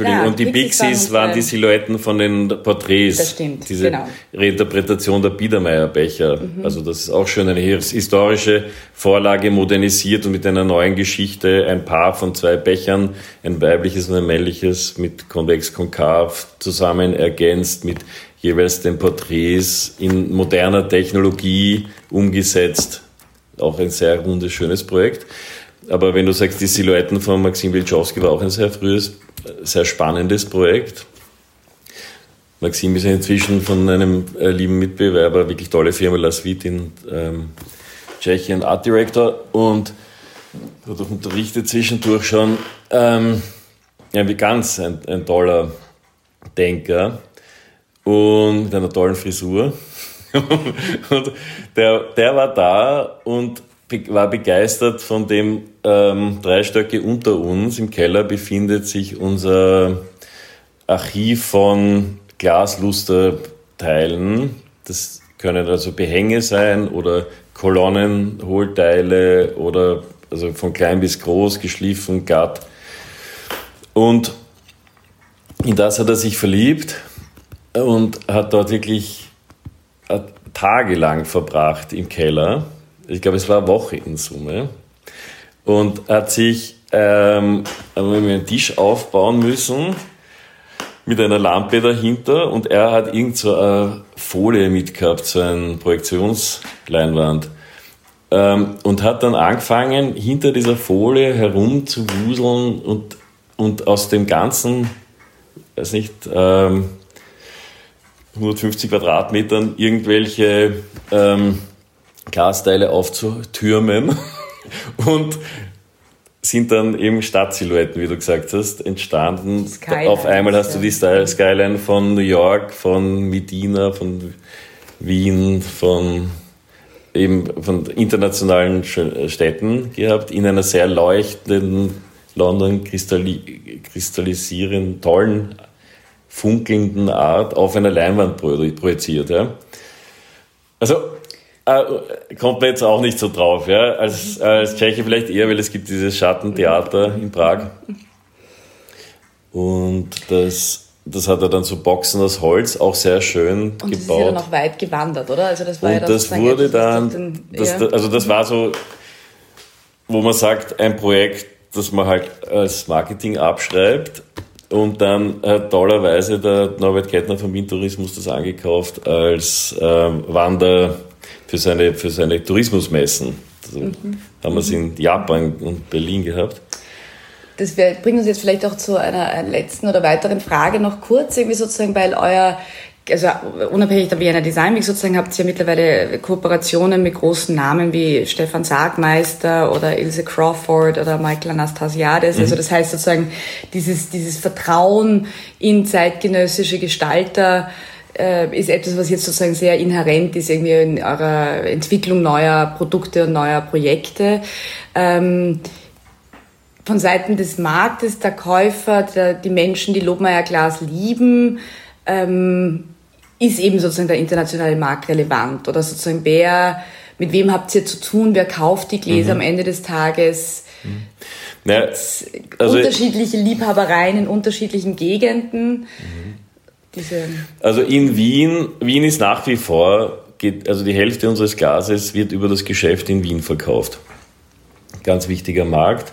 Entschuldigung, ja, und die Pixies waren die Silhouetten von den Porträts. Das stimmt, Diese genau. Reinterpretation der Biedermeierbecher. Mhm. Also das ist auch schön eine historische Vorlage modernisiert und mit einer neuen Geschichte ein Paar von zwei Bechern, ein weibliches und ein männliches mit konvex-konkav zusammen ergänzt mit jeweils den Porträts in moderner Technologie umgesetzt. Auch ein sehr rundes, schönes Projekt. Aber wenn du sagst, die Silhouetten von Maxim Wilczowski war auch ein sehr frühes sehr spannendes Projekt. Maxim ist inzwischen von einem äh, lieben Mitbewerber, wirklich tolle Firma, La Suite in ähm, Tschechien, Art Director und hat auch unterrichtet zwischendurch schon. Ähm, ja, ganz ein, ein toller Denker und mit einer tollen Frisur. und der, der war da und war begeistert von dem ähm, drei Stöcke unter uns. Im Keller befindet sich unser Archiv von Glaslusterteilen. Das können also Behänge sein oder Kolonnen, Hohlteile oder also von klein bis groß, geschliffen, glatt. Und in das hat er sich verliebt und hat dort wirklich tagelang verbracht im Keller ich glaube, es war eine Woche in Summe, und hat sich ähm, einen Tisch aufbauen müssen mit einer Lampe dahinter und er hat irgend so eine Folie mitgehabt, so eine Projektionsleinwand. Ähm, und hat dann angefangen, hinter dieser Folie herum zu wuseln und, und aus dem ganzen, weiß nicht, ähm, 150 Quadratmetern irgendwelche ähm, Glasteile aufzutürmen und sind dann eben Stadtsilhouetten, wie du gesagt hast, entstanden. Skyline, Auf einmal hast du die Skyline von New York, von Medina, von Wien, von eben von internationalen Städten gehabt, in einer sehr leuchtenden, London kristalli kristallisierenden, tollen, funkelnden Art auf einer Leinwand projiziert. Ja. Also äh, kommt man jetzt auch nicht so drauf. Ja? Als, als Tscheche vielleicht eher, weil es gibt dieses Schattentheater in Prag. Und das, das hat er dann so Boxen aus Holz, auch sehr schön und gebaut. Und das ist ja dann auch weit gewandert, oder? Also das war und ja das wurde dann, das, ja. also das war so, wo man sagt, ein Projekt, das man halt als Marketing abschreibt. Und dann hat tollerweise der Norbert Kettner vom Windtourismus das angekauft als ähm, Wander, für seine, für seine Tourismusmessen. Also mhm. Haben wir es in Japan und Berlin gehabt. Das bringt uns jetzt vielleicht auch zu einer letzten oder weiteren Frage noch kurz, irgendwie sozusagen, weil euer also unabhängig der Vienna Design Week sozusagen habt ihr mittlerweile Kooperationen mit großen Namen wie Stefan Sargmeister oder Ilse Crawford oder Michael Anastasiades. Mhm. Also das heißt sozusagen dieses, dieses Vertrauen in zeitgenössische Gestalter ist etwas, was jetzt sozusagen sehr inhärent ist irgendwie in eurer Entwicklung neuer Produkte und neuer Projekte. Ähm, von Seiten des Marktes, der Käufer, der, die Menschen, die Lobmeier Glas lieben, ähm, ist eben sozusagen der internationale Markt relevant oder sozusagen wer, mit wem habt ihr zu tun, wer kauft die Gläser mhm. am Ende des Tages? Mhm. Naja, also unterschiedliche Liebhabereien in unterschiedlichen Gegenden. Mhm. Also in Wien, Wien ist nach wie vor, geht, also die Hälfte unseres Glases wird über das Geschäft in Wien verkauft. Ganz wichtiger Markt,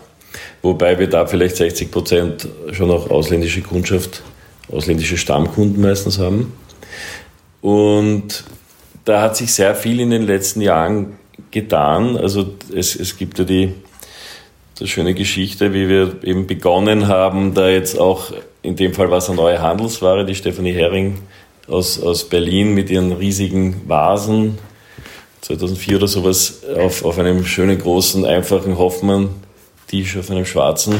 wobei wir da vielleicht 60 Prozent schon auch ausländische Kundschaft, ausländische Stammkunden meistens haben. Und da hat sich sehr viel in den letzten Jahren getan. Also es, es gibt ja die, die schöne Geschichte, wie wir eben begonnen haben, da jetzt auch, in dem Fall war es eine neue Handelsware, die Stephanie Hering aus, aus Berlin mit ihren riesigen Vasen, 2004 oder sowas, auf, auf einem schönen, großen, einfachen Hoffmann-Tisch auf einem schwarzen,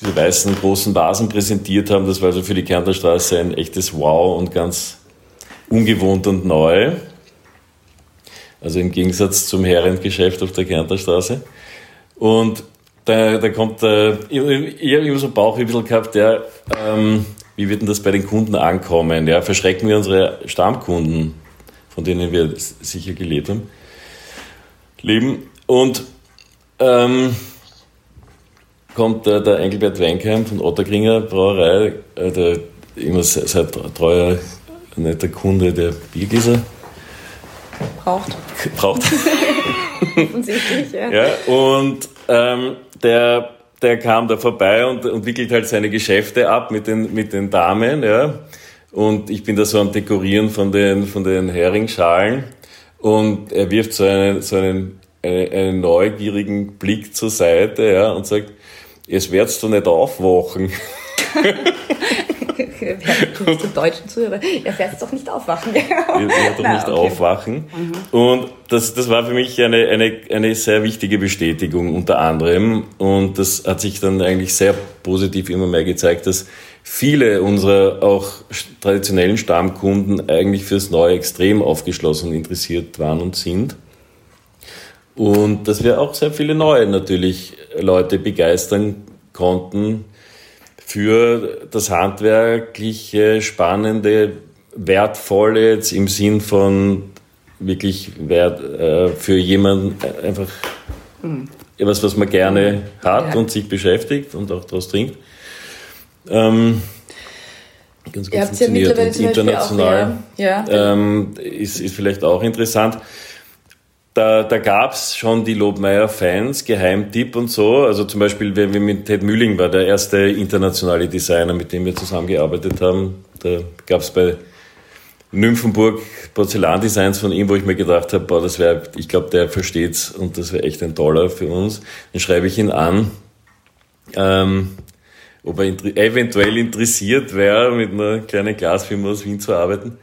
diese weißen, großen Vasen präsentiert haben. Das war also für die Kärntnerstraße ein echtes Wow und ganz ungewohnt und neu. Also im Gegensatz zum Herrengeschäft auf der Kärntnerstraße. Und da, da kommt, äh, ich, ich habe immer so Bauch ein bisschen gehabt, ja, ähm, wie wird denn das bei den Kunden ankommen? Ja, verschrecken wir unsere Stammkunden, von denen wir sicher gelebt haben, leben. Und ähm, kommt äh, der Engelbert Weinkeim von Otterkringer Brauerei, äh, der immer seit treuer, netter Kunde der Biergläser braucht. Braucht. Offensichtlich, ja. ja. Und ähm, der, der kam da vorbei und, und wickelt halt seine Geschäfte ab mit den, mit den Damen, ja. Und ich bin da so am Dekorieren von den, von den Heringsschalen. Und er wirft so einen, so einen, einen, einen neugierigen Blick zur Seite, ja, und sagt, es werdst du nicht aufwachen. Wer deutschen Zuhörer? Er fährt doch nicht aufwachen. Er wird doch nicht okay. aufwachen. Mhm. Und das, das war für mich eine, eine, eine sehr wichtige Bestätigung unter anderem. Und das hat sich dann eigentlich sehr positiv immer mehr gezeigt, dass viele unserer auch traditionellen Stammkunden eigentlich fürs Neue extrem aufgeschlossen und interessiert waren und sind. Und dass wir auch sehr viele neue natürlich Leute begeistern konnten, für das handwerkliche, spannende, wertvolle, jetzt im Sinn von wirklich wert, äh, für jemanden einfach mhm. etwas, was man gerne hat ja. und sich beschäftigt und auch daraus trinkt. Ähm, ganz gut funktioniert und international auch, ja. Ja. Ähm, ist, ist vielleicht auch interessant da, da gab es schon die Lobmeier-Fans, Geheimtipp und so. Also zum Beispiel, wenn wir mit Ted Mühling war, der erste internationale Designer, mit dem wir zusammengearbeitet haben. Da gab es bei Nymphenburg Porzellandesigns von ihm, wo ich mir gedacht habe, boah, das wäre, ich glaube, der versteht's und das wäre echt ein toller für uns. Dann schreibe ich ihn an, ähm, ob er eventuell interessiert wäre, mit einer kleinen Glasfirma aus Wien zu arbeiten.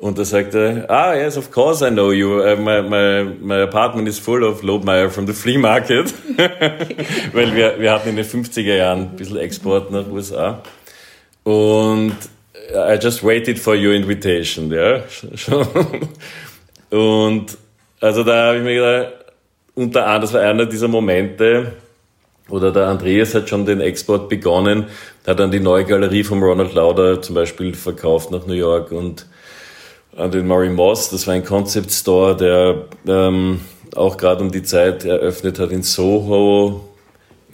Und da sagt er, ah, yes, of course I know you. Uh, my, my, my apartment is full of Lobmeyer from the flea market. Weil wir, wir hatten in den 50er Jahren ein bisschen Export nach USA. Und I just waited for your invitation, ja. Und also da habe ich mir gedacht, unter anderem, das war einer dieser Momente, oder der Andreas hat schon den Export begonnen, hat dann die neue Galerie von Ronald Lauder zum Beispiel verkauft nach New York und an den Murray Moss. Das war ein Concept Store, der ähm, auch gerade um die Zeit eröffnet hat in Soho,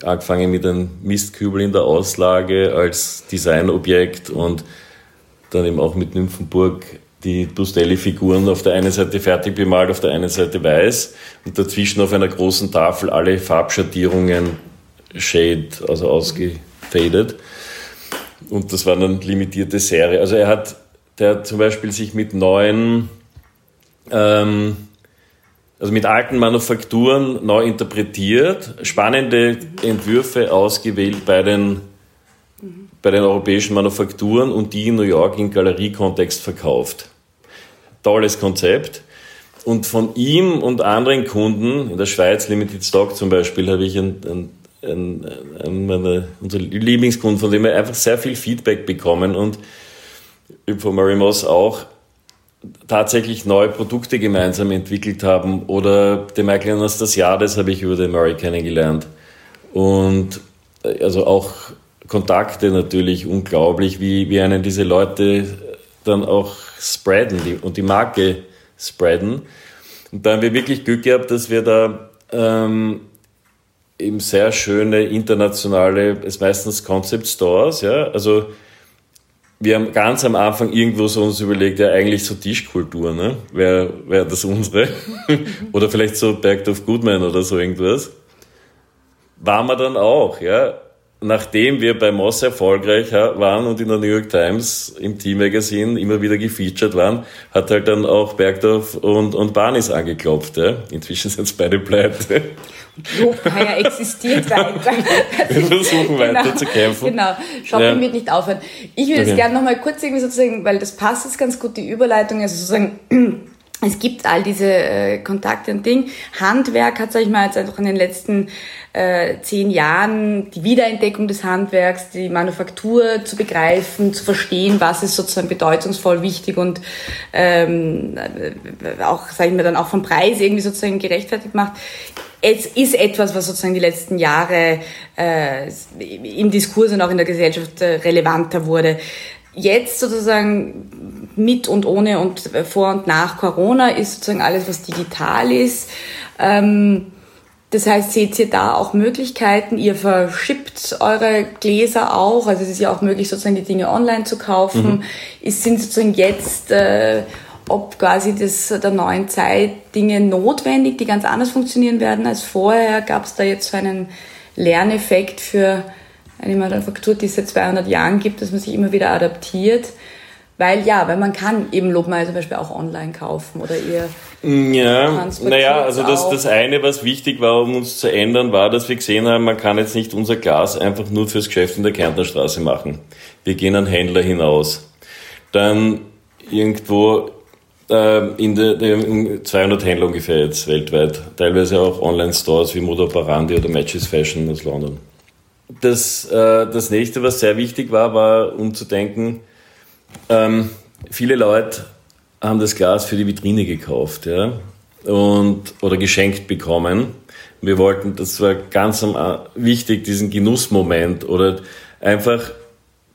angefangen mit einem Mistkübel in der Auslage als Designobjekt und dann eben auch mit Nymphenburg die Bustelli-Figuren auf der einen Seite fertig bemalt, auf der einen Seite weiß und dazwischen auf einer großen Tafel alle Farbschattierungen Shade, also ausgefadet. Und das war eine limitierte Serie. Also er hat der zum Beispiel sich mit neuen, ähm, also mit alten Manufakturen neu interpretiert, spannende Entwürfe ausgewählt bei den, bei den europäischen Manufakturen und die in New York im Galeriekontext verkauft. Tolles Konzept. Und von ihm und anderen Kunden, in der Schweiz, Limited Stock zum Beispiel, habe ich ein, ein, ein, ein meiner, unsere Lieblingskunden, von dem wir einfach sehr viel Feedback bekommen und von Murray Moss auch tatsächlich neue Produkte gemeinsam entwickelt haben. Oder den Michael Anastasiades habe ich über den Murray kennengelernt. Und äh, also auch Kontakte natürlich unglaublich, wie, wie einen diese Leute dann auch spreaden die, und die Marke spreaden. Und da haben wir wirklich Glück gehabt, dass wir da ähm, eben sehr schöne internationale, es meistens Concept Stores, ja, also wir haben ganz am Anfang irgendwo so uns überlegt, ja eigentlich so Tischkultur, ne? Wäre wär das unsere? oder vielleicht so Bergdorf Goodman oder so irgendwas. Waren wir dann auch, ja nachdem wir bei Moss erfolgreich waren und in der New York Times im Team-Magazin immer wieder gefeatured waren, hat halt dann auch Bergdorf und, und Barnis angeklopft. Ja. Inzwischen sind es beide pleite. Lobmeier existiert weiter. wir versuchen genau, weiter zu kämpfen. Genau, Shopping ja. wird nicht aufhören. Ich würde okay. jetzt gerne nochmal kurz irgendwie sozusagen, weil das passt jetzt ganz gut, die Überleitung, also sozusagen es gibt all diese äh, Kontakte und Ding. Handwerk hat, sag ich mal, jetzt einfach in den letzten äh, zehn Jahren die Wiederentdeckung des Handwerks, die Manufaktur zu begreifen, zu verstehen, was ist sozusagen bedeutungsvoll wichtig und ähm, äh, auch, sag ich mal, dann auch vom Preis irgendwie sozusagen gerechtfertigt macht. Es ist etwas, was sozusagen die letzten Jahre äh, im Diskurs und auch in der Gesellschaft äh, relevanter wurde jetzt sozusagen mit und ohne und vor und nach Corona ist sozusagen alles, was digital ist. Ähm, das heißt, seht ihr da auch Möglichkeiten? Ihr verschippt eure Gläser auch. Also es ist ja auch möglich, sozusagen die Dinge online zu kaufen. Mhm. Es sind sozusagen jetzt, äh, ob quasi das der neuen Zeit Dinge notwendig, die ganz anders funktionieren werden als vorher. Gab es da jetzt so einen Lerneffekt für eine Manufaktur, die es seit 200 Jahren gibt, dass man sich immer wieder adaptiert. Weil ja, weil man kann eben Lobmeier zum Beispiel auch online kaufen oder ihr ja, naja, also das, das eine, was wichtig war, um uns zu ändern, war, dass wir gesehen haben, man kann jetzt nicht unser Glas einfach nur fürs Geschäft in der Kärntnerstraße machen. Wir gehen an Händler hinaus. Dann irgendwo äh, in, der, in 200 Händler ungefähr jetzt weltweit, teilweise auch Online-Stores wie Moda Parandi oder Matches Fashion aus London. Das, äh, das nächste, was sehr wichtig war, war, um zu denken, ähm, viele Leute haben das Glas für die Vitrine gekauft, ja, und, oder geschenkt bekommen. Wir wollten, das war ganz wichtig, diesen Genussmoment oder einfach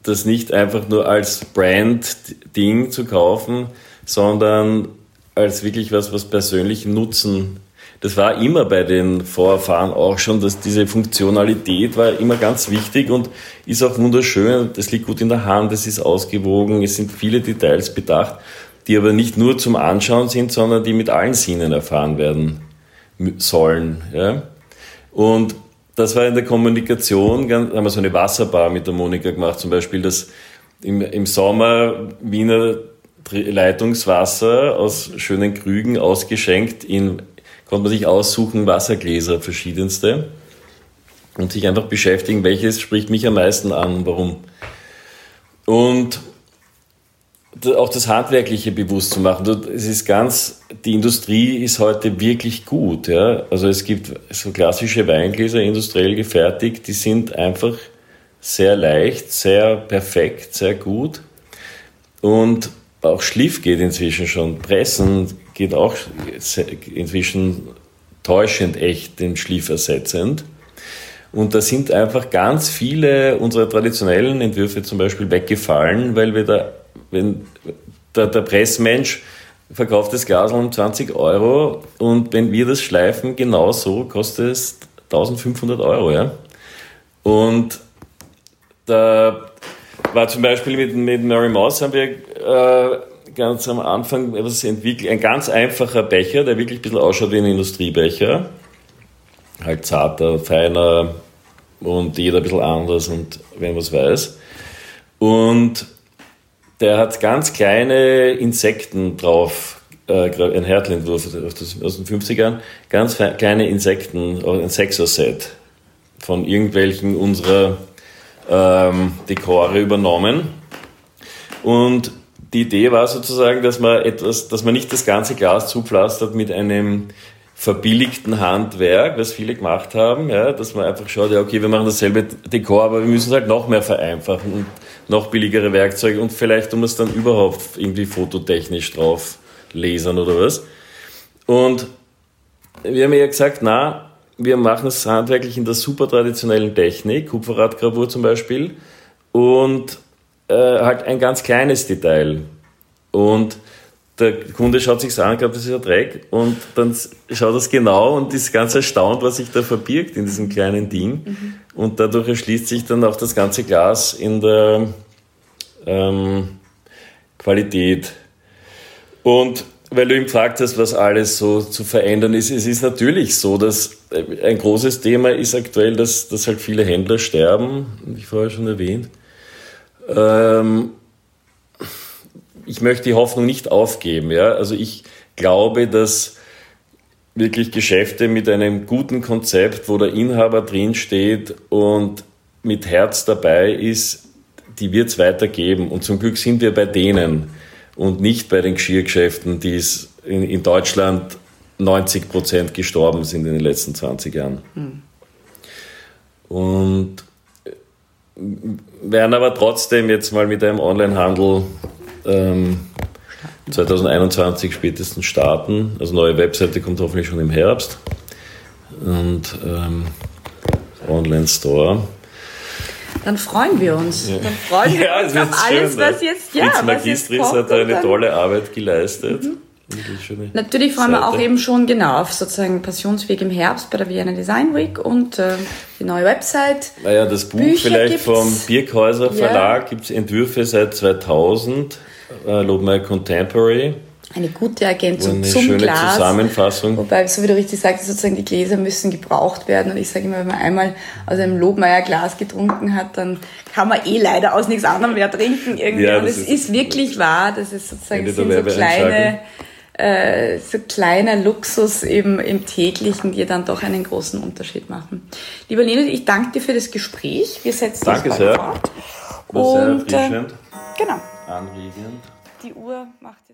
das nicht einfach nur als Brand-Ding zu kaufen, sondern als wirklich was, was persönlichen Nutzen das war immer bei den Vorfahren auch schon, dass diese Funktionalität war immer ganz wichtig und ist auch wunderschön. Das liegt gut in der Hand, es ist ausgewogen, es sind viele Details bedacht, die aber nicht nur zum Anschauen sind, sondern die mit allen Sinnen erfahren werden sollen. Ja? Und das war in der Kommunikation, haben wir so eine Wasserbar mit der Monika gemacht, zum Beispiel, dass im, im Sommer Wiener Leitungswasser aus schönen Krügen ausgeschenkt in konnte man sich aussuchen, Wassergläser verschiedenste und sich einfach beschäftigen, welches spricht mich am meisten an und warum. Und auch das Handwerkliche bewusst zu machen. Es ist ganz, die Industrie ist heute wirklich gut. Ja? Also es gibt so klassische Weingläser, industriell gefertigt, die sind einfach sehr leicht, sehr perfekt, sehr gut. Und auch Schliff geht inzwischen schon. Pressen geht auch inzwischen täuschend echt den Schliff ersetzend. Und da sind einfach ganz viele unserer traditionellen Entwürfe zum Beispiel weggefallen, weil wir da, wenn der, der Pressmensch verkauft das Glas um 20 Euro und wenn wir das schleifen, genauso kostet es 1500 Euro. Ja? Und da war zum Beispiel mit, mit Mary Moss haben wir äh, ganz am Anfang etwas entwickelt, ein ganz einfacher Becher, der wirklich ein bisschen ausschaut wie ein Industriebecher. Halt zarter, feiner und jeder ein bisschen anders und wenn was weiß. Und der hat ganz kleine Insekten drauf, äh, ein Hertelentwurf aus den 50ern, ganz kleine Insekten, ein Sechser-Set von irgendwelchen unserer ähm, Dekore übernommen. Und die Idee war sozusagen, dass man etwas, dass man nicht das ganze Glas zupflastert mit einem verbilligten Handwerk, was viele gemacht haben, ja, dass man einfach schaut, ja, okay, wir machen dasselbe Dekor, aber wir müssen es halt noch mehr vereinfachen und noch billigere Werkzeuge und vielleicht, um es dann überhaupt irgendwie fototechnisch drauf lasern oder was. Und wir haben ja gesagt, na, wir machen es handwerklich in der super traditionellen Technik, Kupferradgravur zum Beispiel, und äh, halt ein ganz kleines Detail. Und der Kunde schaut sich an, glaubt, das ist ein Dreck und dann schaut das genau und ist ganz erstaunt, was sich da verbirgt in diesem kleinen Ding. Mhm. Und dadurch erschließt sich dann auch das ganze Glas in der ähm, Qualität. Und weil du ihm gefragt hast, was alles so zu verändern ist, es ist natürlich so, dass äh, ein großes Thema ist aktuell, dass, dass halt viele Händler sterben, wie vorher schon erwähnt. Ähm, ich möchte die Hoffnung nicht aufgeben. Ja? Also ich glaube, dass wirklich Geschäfte mit einem guten Konzept, wo der Inhaber drinsteht und mit Herz dabei ist, die wird es weitergeben. Und zum Glück sind wir bei denen und nicht bei den Geschirrgeschäften, die es in, in Deutschland 90 Prozent gestorben sind in den letzten 20 Jahren. Hm. Und werden aber trotzdem jetzt mal mit einem Onlinehandel ähm, 2021 spätestens starten. Also neue Webseite kommt hoffentlich schon im Herbst. Und ähm, Online-Store. Dann freuen wir uns. Ja. Dann freuen wir ja, uns auf alles, schön, was jetzt, ja, Fritz Magistris hat da eine tolle Arbeit geleistet. Mhm. Natürlich freuen Seite. wir auch eben schon genau auf sozusagen Passionsweg im Herbst bei der Vienna Design Week und äh, die neue Website. Naja, das Buch Bücher vielleicht gibt's. vom Birkhäuser Verlag ja. gibt es Entwürfe seit 2000, äh, Lobmeier Contemporary. Eine gute Ergänzung eine zum schöne Glas. Zusammenfassung. Wobei, so wie du richtig sagst, sozusagen die Gläser müssen gebraucht werden. Und ich sage immer, wenn man einmal aus einem Lobmeier Glas getrunken hat, dann kann man eh leider aus nichts anderem mehr trinken irgendwie. Ja, und es ist, ist, wirklich wahr, dass es sozusagen sind so kleine äh, so kleiner Luxus eben im täglichen, die dann doch einen großen Unterschied machen. Lieber Leonid, ich danke dir für das Gespräch. Wir setzen danke uns sehr. fort. War sehr. Äh, genau. Anregend. Die Uhr macht jetzt